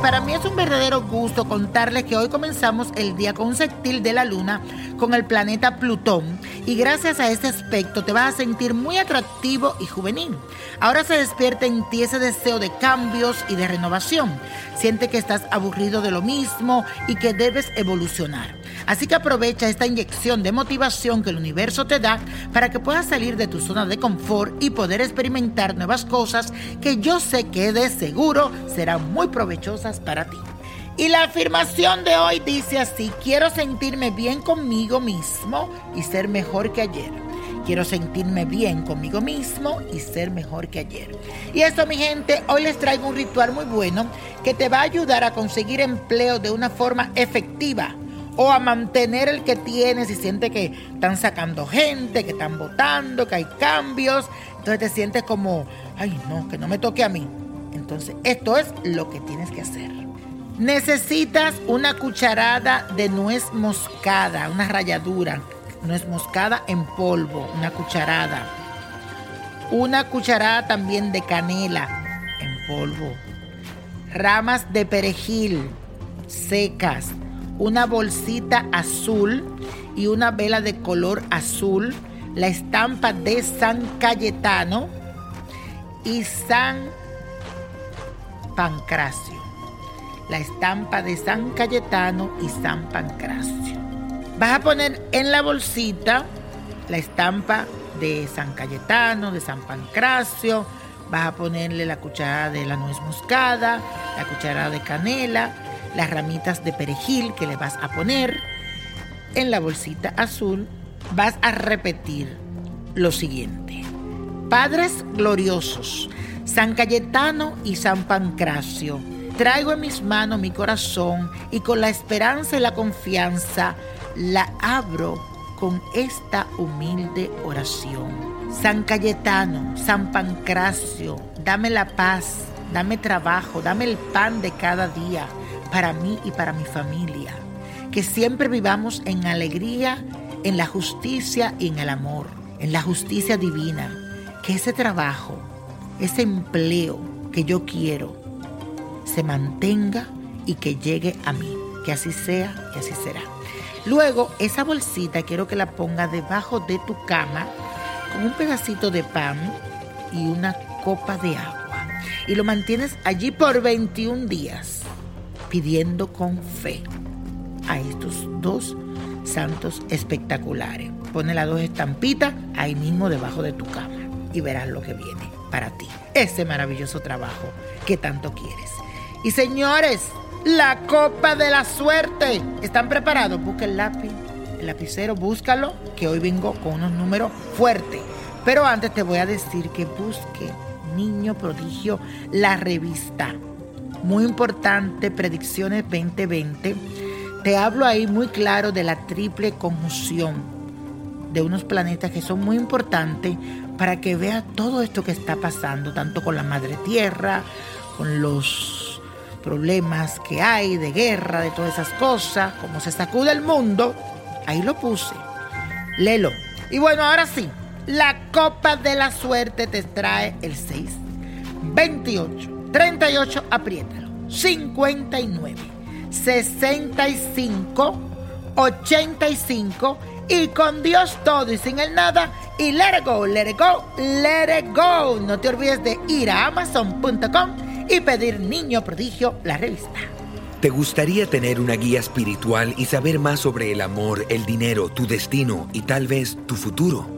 para mí es un verdadero gusto contarles que hoy comenzamos el día con un sextil de la luna con el planeta Plutón y gracias a este aspecto te vas a sentir muy atractivo y juvenil. Ahora se despierta en ti ese deseo de cambios y de renovación. Siente que estás aburrido de lo mismo y que debes evolucionar. Así que aprovecha esta inyección de motivación que el universo te da para que puedas salir de tu zona de confort y poder experimentar nuevas cosas que yo sé que de seguro serán muy provechosas para ti. Y la afirmación de hoy dice así, quiero sentirme bien conmigo mismo y ser mejor que ayer. Quiero sentirme bien conmigo mismo y ser mejor que ayer. Y esto, mi gente, hoy les traigo un ritual muy bueno que te va a ayudar a conseguir empleo de una forma efectiva o a mantener el que tienes y sientes que están sacando gente, que están votando, que hay cambios. Entonces te sientes como, ay no, que no me toque a mí. Entonces esto es lo que tienes que hacer. Necesitas una cucharada de nuez moscada, una ralladura, nuez moscada en polvo, una cucharada. Una cucharada también de canela en polvo. Ramas de perejil secas una bolsita azul y una vela de color azul, la estampa de San Cayetano y San Pancracio. La estampa de San Cayetano y San Pancracio. Vas a poner en la bolsita la estampa de San Cayetano, de San Pancracio. Vas a ponerle la cucharada de la nuez moscada, la cucharada de canela, las ramitas de perejil que le vas a poner en la bolsita azul, vas a repetir lo siguiente. Padres gloriosos, San Cayetano y San Pancracio, traigo en mis manos mi corazón y con la esperanza y la confianza la abro con esta humilde oración. San Cayetano, San Pancracio, dame la paz, dame trabajo, dame el pan de cada día para mí y para mi familia. Que siempre vivamos en alegría, en la justicia y en el amor, en la justicia divina. Que ese trabajo, ese empleo que yo quiero, se mantenga y que llegue a mí. Que así sea y así será. Luego, esa bolsita quiero que la ponga debajo de tu cama con un pedacito de pan y una copa de agua. Y lo mantienes allí por 21 días pidiendo con fe a estos dos santos espectaculares. Pone las dos estampitas ahí mismo debajo de tu cama y verás lo que viene para ti. Ese maravilloso trabajo que tanto quieres. Y señores, la copa de la suerte. ¿Están preparados? Busca el lápiz, el lapicero, búscalo, que hoy vengo con unos números fuertes. Pero antes te voy a decir que busque Niño Prodigio, la revista muy importante, Predicciones 2020, te hablo ahí muy claro de la triple conjunción de unos planetas que son muy importantes para que veas todo esto que está pasando, tanto con la madre tierra, con los problemas que hay de guerra, de todas esas cosas, cómo se sacude el mundo. Ahí lo puse. Léelo. Y bueno, ahora sí, la copa de la suerte te trae el 6, 28. 38, apriétalo. 59, 65, 85 y con Dios todo y sin el nada y let it go, let it go, let it go. No te olvides de ir a amazon.com y pedir Niño Prodigio, la revista. ¿Te gustaría tener una guía espiritual y saber más sobre el amor, el dinero, tu destino y tal vez tu futuro?